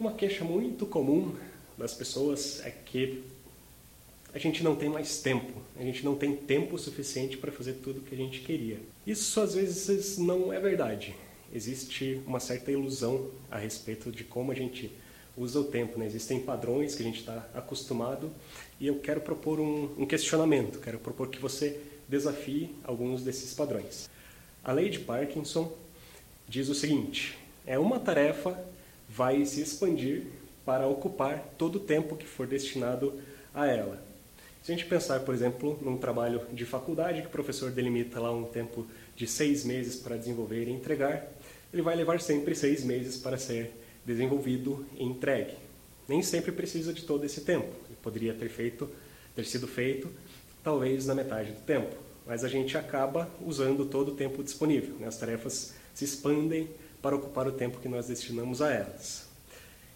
Uma queixa muito comum das pessoas é que a gente não tem mais tempo, a gente não tem tempo suficiente para fazer tudo o que a gente queria. Isso às vezes não é verdade. Existe uma certa ilusão a respeito de como a gente usa o tempo. Né? Existem padrões que a gente está acostumado e eu quero propor um, um questionamento, quero propor que você desafie alguns desses padrões. A lei de Parkinson diz o seguinte: é uma tarefa vai se expandir para ocupar todo o tempo que for destinado a ela. Se a gente pensar, por exemplo, num trabalho de faculdade que o professor delimita lá um tempo de seis meses para desenvolver e entregar, ele vai levar sempre seis meses para ser desenvolvido e entregue. Nem sempre precisa de todo esse tempo. Ele poderia ter feito, ter sido feito, talvez na metade do tempo. Mas a gente acaba usando todo o tempo disponível. Né? As tarefas se expandem para ocupar o tempo que nós destinamos a elas.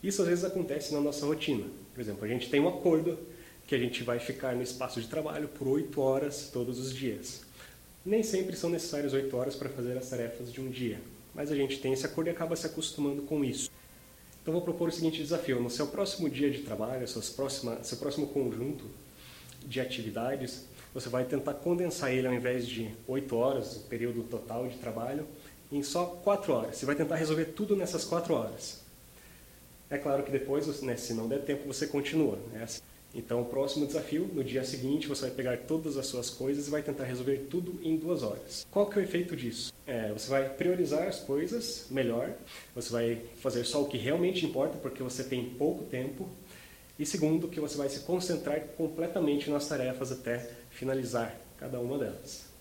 Isso às vezes acontece na nossa rotina. Por exemplo, a gente tem um acordo que a gente vai ficar no espaço de trabalho por oito horas todos os dias. Nem sempre são necessárias oito horas para fazer as tarefas de um dia, mas a gente tem esse acordo e acaba se acostumando com isso. Então vou propor o seguinte desafio: no seu próximo dia de trabalho, suas próxima, seu próximo conjunto de atividades, você vai tentar condensar ele ao invés de oito horas, o período total de trabalho, em só quatro horas. Você vai tentar resolver tudo nessas quatro horas. É claro que depois, né, se não der tempo, você continua. Né? Então, o próximo desafio, no dia seguinte, você vai pegar todas as suas coisas e vai tentar resolver tudo em duas horas. Qual que é o efeito disso? É, você vai priorizar as coisas melhor, você vai fazer só o que realmente importa, porque você tem pouco tempo, e segundo, que você vai se concentrar completamente nas tarefas até finalizar cada uma delas.